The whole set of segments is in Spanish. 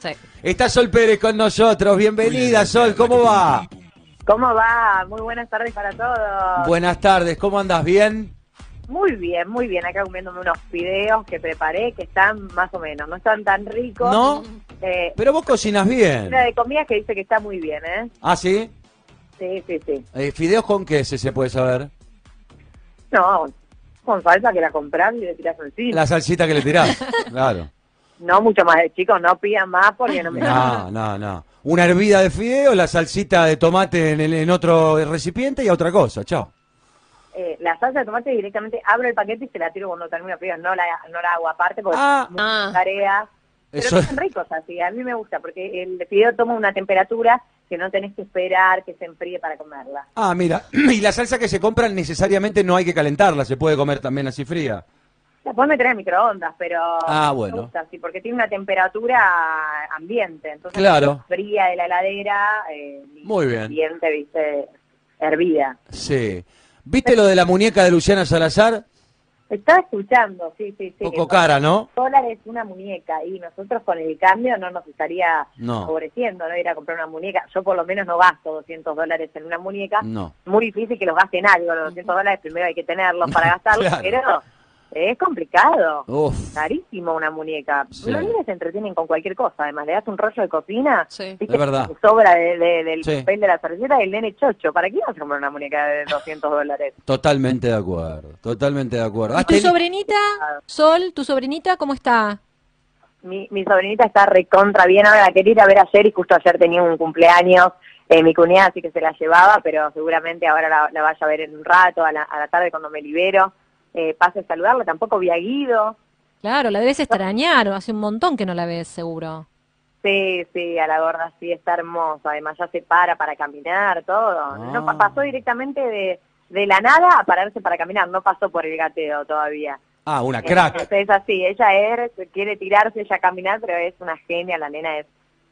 Sí. Está Sol Pérez con nosotros. Bienvenida, Sol. ¿Cómo va? ¿Cómo va? Muy buenas tardes para todos. Buenas tardes. ¿Cómo andas? ¿Bien? Muy bien, muy bien. Acá comiéndome unos fideos que preparé que están más o menos. No están tan ricos. ¿No? Eh, Pero vos cocinas bien. una de comidas que dice que está muy bien, ¿eh? ¿Ah, sí? Sí, sí, sí. Eh, ¿Fideos con qué, si se puede saber? No, con salsa que la compras y le tiras encima. La salsita que le tirás. Claro. No mucho más, chicos, no pidan más porque no me No, no, no. Una hervida de fideos, la salsita de tomate en, el- en otro recipiente y a otra cosa. Chao. Eh, la salsa de tomate directamente abro el paquete y se la tiro cuando termino frío. No la, no la hago aparte porque Ah. es Ah. tarea. Pero Eso- son ricos así, a mí me gusta porque el fideo toma una temperatura que no tenés que esperar que se enfríe para comerla. Ah, mira. Y la salsa que se compra necesariamente no hay que calentarla, se puede comer también así fría. Puedes meter en microondas, pero Ah, me bueno. gusta así, porque tiene una temperatura ambiente, entonces Claro. fría de la heladera, eh, Muy bien. ambiente, viste, hervida. Sí. ¿Viste lo de la muñeca de Luciana Salazar? Estaba escuchando, sí, sí, sí. Poco cara, ¿no? dólares una muñeca y nosotros con el cambio no nos estaría No. favoreciendo, ¿no? Ir a comprar una muñeca. Yo por lo menos no gasto 200 dólares en una muñeca. No. Muy difícil que los gaste en algo. Los 200 dólares primero hay que tenerlos para gastarlos, Claro. pero es complicado. Uf. Carísimo una muñeca. Sí. Los niños se entretienen con cualquier cosa. Además, le das un rollo de cocina, Sí. Es verdad. sobra de- de- del Sí. papel de la servilleta y el nene chocho. ¿Para qué vas a comprar una muñeca de 200 dólares? Totalmente de acuerdo, totalmente de acuerdo. ¿Has ¿Tu sobrinita, Sol, tu sobrinita, cómo está? Mi, mi sobrinita está recontra bien, ahora la quería ir a ver ayer y justo ayer tenía un cumpleaños, eh, mi cuñada así que se la llevaba, pero seguramente ahora la, la vaya a ver en un rato, a la, a la tarde cuando me libero, eh, pase a saludarla, tampoco vi a Guido, Claro, la debes extrañar, hace un montón que no la ves, seguro. sí, sí, a la gorda sí, está hermosa, además ya se para para caminar, todo, no, Ah. pasó directamente de, de la nada a pararse para caminar, no pasó por el gateo todavía. Ah, una Eh, crack. Es así, ella es, quiere tirarse ella a caminar, pero es una genia, la nena es,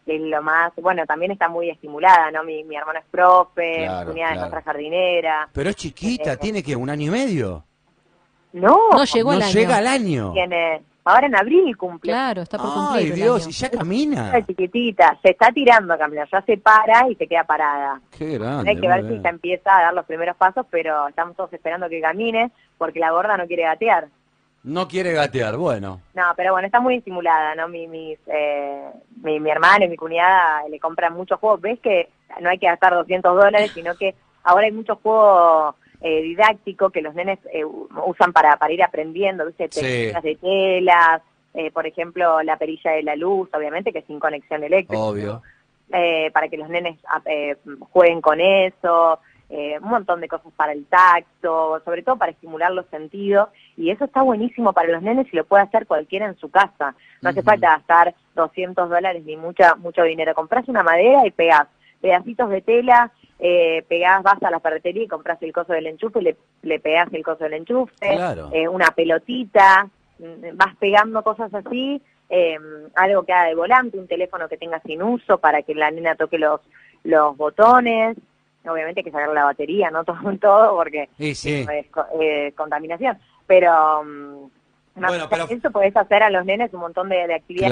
es lo más, bueno, también está muy estimulada, ¿no? Mi, mi hermano es profe, Claro, mi cuñada es nuestra jardinera. Pero es chiquita, Eh, tiene que un año y medio. No, No llegó no el año. llega al año. tiene, ahora en abril cumple. Claro, está por Ay, cumplir el Dios, año. y ya camina. Es chiquitita, se está tirando a caminar, ya se para y se queda parada. Qué grande. Hay que ver si ya empieza a dar los primeros pasos, pero estamos todos esperando que camine, porque la gorda no quiere gatear. No quiere gatear, bueno. No, pero bueno, está muy estimulada, ¿no? Mi, mis, eh, mi, mi hermano y mi cuñada le compran muchos juegos. ¿Ves que no hay que gastar 200 dólares, sino que ahora hay muchos juegos eh, didácticos que los nenes eh, usan para, para ir aprendiendo, ¿viste? Sí. De telas, eh, por ejemplo, la perilla de la luz, obviamente que sin conexión eléctrica. Obvio. eh, para que los nenes ah, eh, jueguen con eso, un montón de cosas para el tacto, sobre todo para estimular los sentidos, y eso está buenísimo para los nenes y lo puede hacer cualquiera en su casa. No hace falta gastar 200 dólares ni mucha, mucho dinero. Compras una madera y pegás pedacitos de tela, eh, pegás, vas a la ferretería y compras el coso del enchufe le, le pegás el coso del enchufe, Claro. eh, una pelotita, mm, vas pegando cosas así, eh, algo que haga de volante, un teléfono que tenga sin uso para que la nena toque los, los botones, obviamente hay que sacar la batería, no todo, todo porque Sí, sí. es eh, contaminación, pero mm, más Bueno, pero- eso podés hacer a los nenes un montón de, de actividades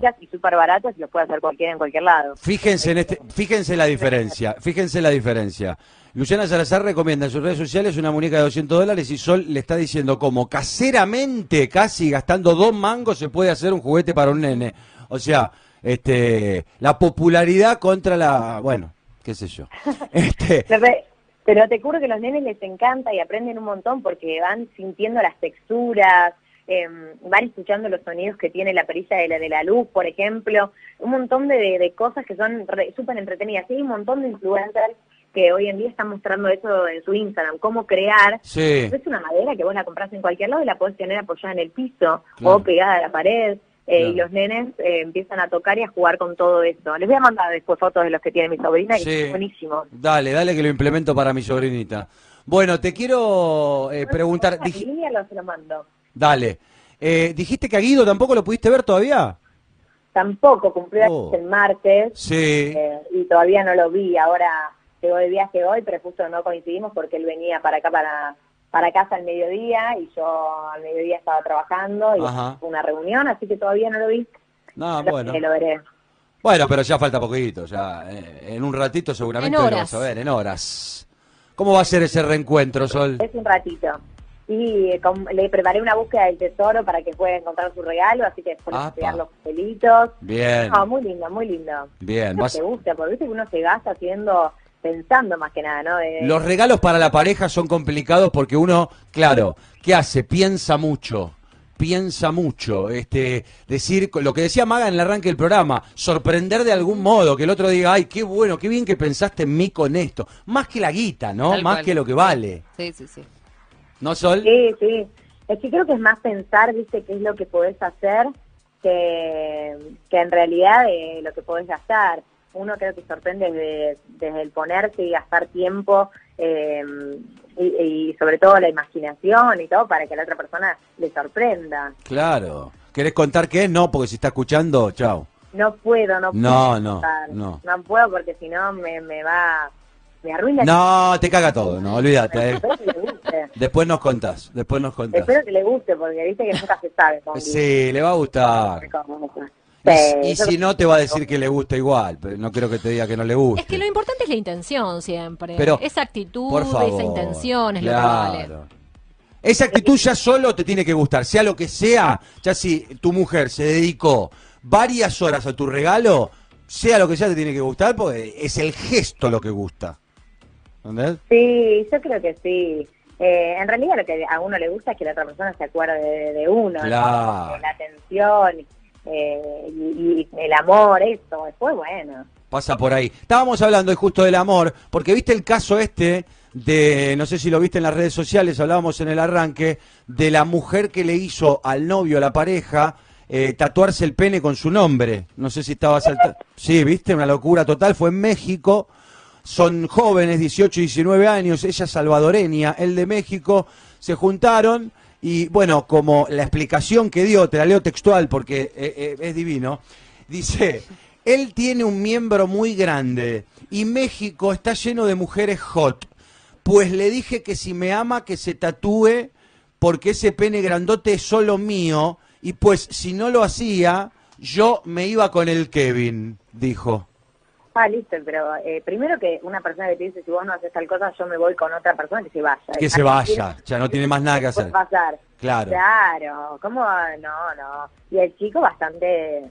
Claro. y súper baratas y los puede hacer cualquiera en cualquier lado. Fíjense en este, fíjense la diferencia, fíjense la diferencia. Luciana Salazar recomienda en sus redes sociales una muñeca de 200 dólares y Sol le está diciendo como caseramente, casi gastando dos mangos, se puede hacer un juguete para un nene. O sea, este, la popularidad contra la, bueno, qué sé yo. Este, Pero, pero te juro que a los nenes les encanta y aprenden un montón porque van sintiendo las texturas, eh, van escuchando los sonidos que tiene la perilla de la, de la luz, por ejemplo, un montón de, de- cosas que son súper entretenidas. Y hay un montón de influencers que hoy en día están mostrando eso en su Instagram, cómo crear. sí, Es una madera que vos la compras en cualquier lado y la podés tener apoyada en el piso Claro. o pegada a la pared. eh, Claro. Y los nenes eh, empiezan a tocar y a jugar con todo eso. Les voy a mandar después fotos de los que tiene mi sobrina, que Sí. son buenísimos. dale, dale que lo implemento para mi sobrinita. Bueno, te quiero eh, preguntar, En dij- línea lo se lo mando. Dale, Eh, dijiste que a Guido tampoco lo pudiste ver todavía. Tampoco cumplió Oh. el martes Sí. eh, y todavía no lo vi. Ahora llegó de viaje hoy, pero justo no coincidimos porque él venía para acá, para, para casa al mediodía y yo al mediodía estaba trabajando y Ajá. fue una reunión, así que todavía no lo vi. No, Pero bueno. que lo veré. Bueno, pero ya falta poquito, ya eh, en un ratito seguramente En lo vas a ver, en horas. ¿Cómo va a ser ese reencuentro, Sol? Es un ratito. Y eh, com- le preparé una búsqueda del tesoro para que pueda encontrar su regalo, así que después le voy a pegar los pelitos. Bien, No, muy lindo, muy lindo. bien. Vas- te gusta, porque viste que uno se gasta haciendo, pensando más que nada, ¿no? De- Los regalos para la pareja son complicados porque uno, claro, ¿qué hace? Piensa mucho. Piensa mucho, este, decir lo que decía Maga en el arranque del programa, sorprender de algún modo, que el otro diga, ay, qué bueno, qué bien que pensaste en mí con esto. Más que la guita, ¿no? Tal Más cual. que lo que vale. Sí, sí, sí. ¿No, Sol? Sí, sí. Es que creo que es más pensar, viste, qué es lo que podés hacer que, que en realidad eh, lo que podés gastar. Uno creo que sorprende desde, desde el ponerse y gastar tiempo eh, y, y sobre todo la imaginación y todo para que a la otra persona le sorprenda. Claro. ¿Querés contar qué? No, porque si está escuchando, chao. No puedo, no puedo. No, no, no. No puedo porque si no me, me va, me arruina. No, te caga todo, no, olvídate. eh. Después nos contás, después nos contás. Espero que le guste porque viste que nunca se sabe. con Sí, le va a gustar. Y, y si no, te va a decir que le gusta igual, pero no creo que te diga que no le guste. Es que lo importante es la intención siempre. Pero, esa actitud, Por favor. esa intención es lo que vale. Esa actitud ya solo te tiene que gustar, sea lo que sea, ya si tu mujer se dedicó varias horas a tu regalo, sea lo que sea te tiene que gustar, porque es el gesto lo que gusta. ¿Entendés? Sí, yo creo que sí. Eh, en realidad lo que a uno le gusta es que la otra persona se acuerde de, de uno, ¿no? Claro. De la atención eh, y, y el amor, eso. Después, bueno. Pasa por ahí. Estábamos hablando justo del amor, porque viste el caso este de, no sé si lo viste en las redes sociales, hablábamos en el arranque, de la mujer que le hizo al novio, a la pareja, eh, tatuarse el pene con su nombre. No sé si estaba saltando. Sí, viste, una locura total. Fue en México. Son jóvenes, 18 y 19 años, ella salvadoreña, él de México, se juntaron y bueno, como la explicación que dio, te la leo textual porque eh, eh, es divino, dice, él tiene un miembro muy grande y México está lleno de mujeres hot, pues le dije que si me ama que se tatúe porque ese pene grandote es solo mío y pues si no lo hacía, yo me iba con el Kevin, dijo. Ah, listo, pero eh, primero que una persona que te dice, si vos no haces tal cosa, yo me voy con otra persona, que se vaya. Que se vaya, ya no tiene más nada que hacer. Pasar. Claro. Claro, ¿cómo? No, no. Y el chico bastante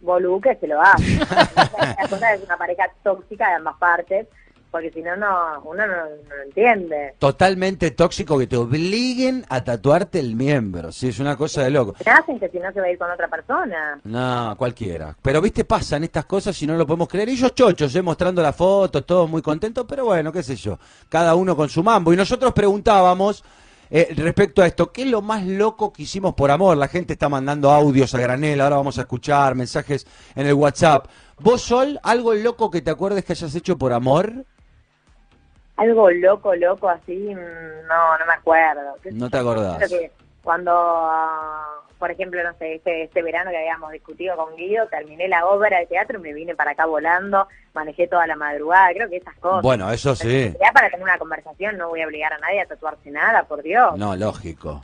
bolú que se lo hace. La cosa es una pareja tóxica de ambas partes, porque si no, no uno no, no lo entiende. Totalmente tóxico que te obliguen a tatuarte el miembro, sí, es una cosa de loco. Me hacen que si no se va a ir con otra persona. No, cualquiera. Pero viste, pasan estas cosas y no lo podemos creer. Ellos chochos, eh, mostrando la foto, todos muy contentos, pero bueno, qué sé yo. Cada uno con su mambo. Y nosotros preguntábamos eh, respecto a esto, ¿qué es lo más loco que hicimos por amor? La gente está mandando audios a granel, ahora vamos a escuchar mensajes en el WhatsApp. ¿Vos, Sol, algo loco que te acuerdes que hayas hecho por amor? Algo loco, loco así, mm, no, no me acuerdo. ¿Qué sé No te acordás. Creo que cuando, ah, por ejemplo, no sé, este, este verano que habíamos discutido con Guido, terminé la obra de teatro y me vine para acá volando, manejé toda la madrugada, creo que esas cosas. Bueno, eso sí. Ya para tener una conversación no voy a obligar a nadie a tatuarse nada, por Dios. No, lógico.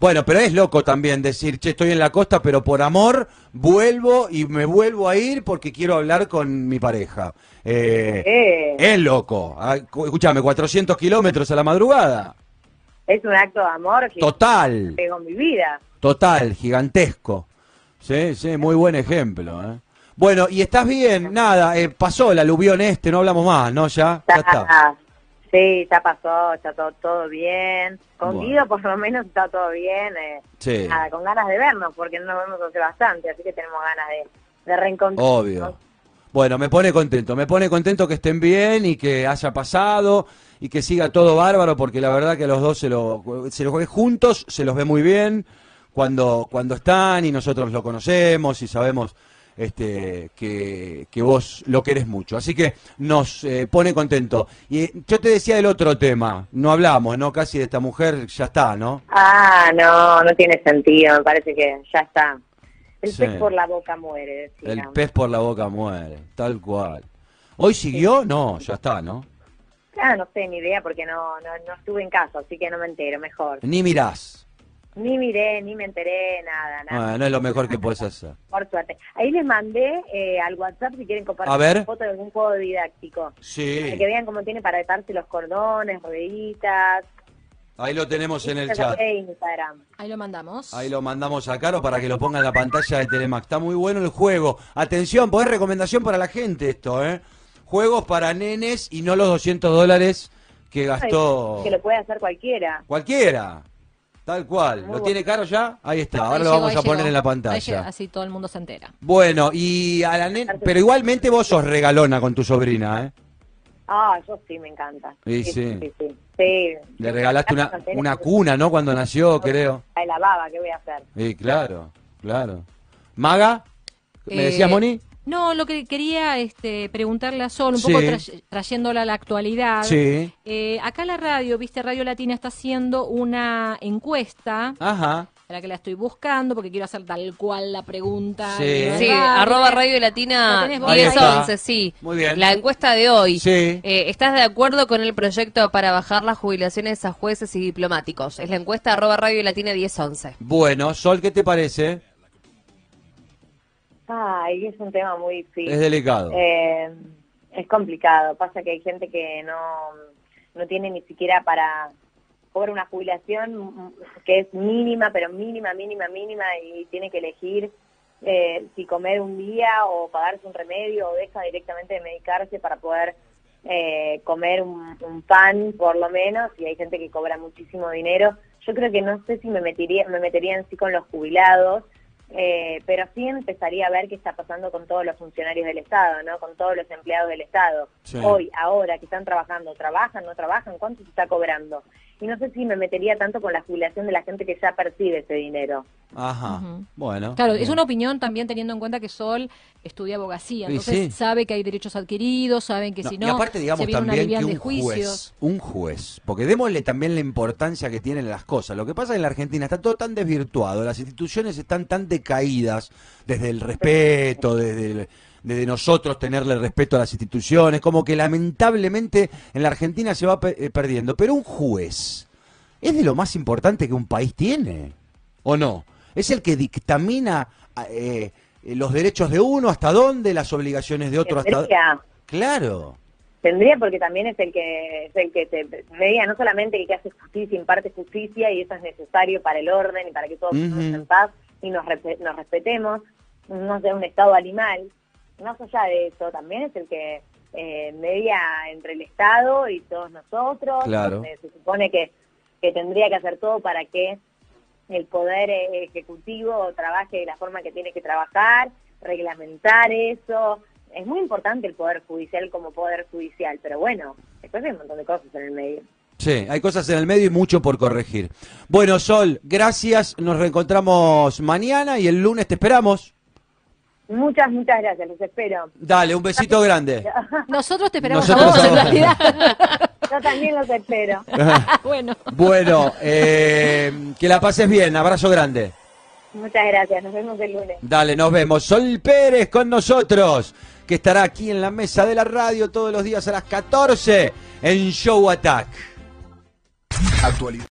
Bueno, pero es loco también decir, che, estoy en la costa, pero por amor vuelvo y me vuelvo a ir porque quiero hablar con mi pareja. Eh, Eh, es loco. Ah, Escúchame, 400 kilómetros a la madrugada. es un acto de amor que Total, en mi vida. total, gigantesco. Sí, sí, muy buen ejemplo. ¿eh? Bueno, y estás bien, nada, eh, pasó el aluvión este, no hablamos más, ¿no? Ya, ya está. Sí, ya pasó, está todo, todo bien. Con Bueno. Guido por lo menos está todo bien. eh, Sí, nada, con ganas de vernos, porque no nos vemos hace bastante, así que tenemos ganas de, de reencontrarnos. obvio. Bueno, me pone contento, me pone contento que estén bien y que haya pasado y que siga todo bárbaro, porque la verdad que los dos se, lo, se los ve juntos, se los ve muy bien cuando, cuando están y nosotros lo conocemos y sabemos este, que, que vos lo querés mucho. Así que nos eh, pone contento. Y eh, yo te decía del otro tema, no hablamos, ¿no? Casi de esta mujer, ya está, ¿no? Ah, no, no tiene sentido, me parece que ya está. El Sí. pez por la boca muere. El decían. pez por la boca muere, tal cual. ¿Hoy siguió? No, ya está, ¿no? Ah, no sé, ni idea, porque no, no, no estuve en casa, así que no me entero, mejor. Ni mirás. Ni miré, ni me enteré, nada, nada. Bueno, es lo mejor que puedes hacer. Por suerte. Ahí les mandé eh, al WhatsApp si quieren compartir A ver. una foto de algún juego didáctico. Sí, Para que vean cómo tiene para atarse los cordones, rueditas. ahí lo tenemos en el chat. Instagram. Ahí lo mandamos. Ahí lo mandamos a Caro para que lo ponga en la pantalla de Telemax. Está muy bueno el juego. Atención, poner recomendación para la gente esto, ¿eh? Juegos para nenes y no los 200 dólares que gastó Que lo puede hacer cualquiera. cualquiera. Tal cual. ¿Lo tiene Caro ya? Ahí está. Ahora Ahí lo vamos a poner llegó. en la pantalla. así todo el mundo se entera. Bueno, y a la nena... Pero igualmente vos sos regalona con tu sobrina, ¿eh? Ah, yo sí, me encanta. Sí, sí. sí, sí. Sí. Le regalaste una, una cuna, ¿no? Cuando nació, creo. La baba, ¿qué voy a hacer? Sí, claro, claro. ¿Maga? ¿Me decías, Eh, Moni? No, lo que quería este, preguntarle a Sol, un Sí. poco tra- trayéndola a la actualidad. Sí. Eh, acá la radio, viste, Radio Latina está haciendo una encuesta, Ajá. para que la estoy buscando, porque quiero hacer tal cual la pregunta. Sí. Sí, arroba. Radio ¿La Latina tenés vos Ahí está. 1011, sí. Muy bien. La encuesta de hoy. Sí. Eh, ¿Estás de acuerdo con el proyecto para bajar las jubilaciones a jueces y diplomáticos? Es la encuesta arroba Radio Latina 1011. Bueno, Sol, ¿qué te parece? Ay, es un tema muy difícil. Es delicado. Eh, es complicado. Pasa que hay gente que no, no tiene ni siquiera para cobrar una jubilación mm, que es mínima, pero mínima, mínima, mínima, y tiene que elegir eh, si comer un día o pagarse un remedio o deja directamente de medicarse para poder eh, comer un, un pan, por lo menos, y hay gente que cobra muchísimo dinero. Yo creo que no sé si me metería, me metería en sí con los jubilados, eh, pero sí empezaría a ver qué está pasando con todos los funcionarios del Estado, ¿no? Con todos los empleados del Estado. Sí. Hoy, ahora, que están trabajando, ¿trabajan, no trabajan? ¿Cuánto se está cobrando? Y no sé si me metería tanto con la jubilación de la gente que ya percibe ese dinero. Ajá. Bueno. Claro, es una opinión también teniendo en cuenta que Sol estudia abogacía, entonces sí. sabe que hay derechos adquiridos, saben que No, si y no, aparte digamos se viene una también que de un juicios. juez, un juez, porque démosle también la importancia que tienen las cosas. Lo que pasa en la Argentina está todo tan desvirtuado, las instituciones están tan decaídas desde el respeto, desde el- desde nosotros tenerle respeto a las instituciones, como que lamentablemente en la Argentina se va pe- eh, perdiendo. Pero un juez es de lo más importante que un país tiene, ¿o no? Es el que dictamina eh, eh, los derechos de uno, hasta dónde, las obligaciones de otro, hasta Tendría, Claro. tendría porque también es el que es el que te media no solamente el que hace justicia, imparte justicia y eso es necesario para el orden y para que todos Ujú. estemos en paz y nos, nos respetemos, no sea un estado animal. Más allá de eso, también es el que eh, media entre el Estado y todos nosotros. Claro. donde se supone que, que tendría que hacer todo para que el poder eh, ejecutivo trabaje de la forma que tiene que trabajar, reglamentar eso. Es muy importante el poder judicial como poder judicial, pero bueno, después hay un montón de cosas en el medio. Sí, hay cosas en el medio y mucho por corregir. Bueno, Sol, gracias. Nos reencontramos mañana y el lunes te esperamos. Muchas, muchas gracias, los espero. Dale, un besito grande. Nosotros te esperamos Nosotros a vos, en ahora. realidad. Yo también los espero. bueno. Bueno, eh, que la pases bien. Abrazo grande. Muchas gracias, nos vemos el lunes. Dale, nos vemos. Sol Pérez con nosotros, que estará aquí en la mesa de la radio todos los días a las 14 en Show Attack. Actualidad.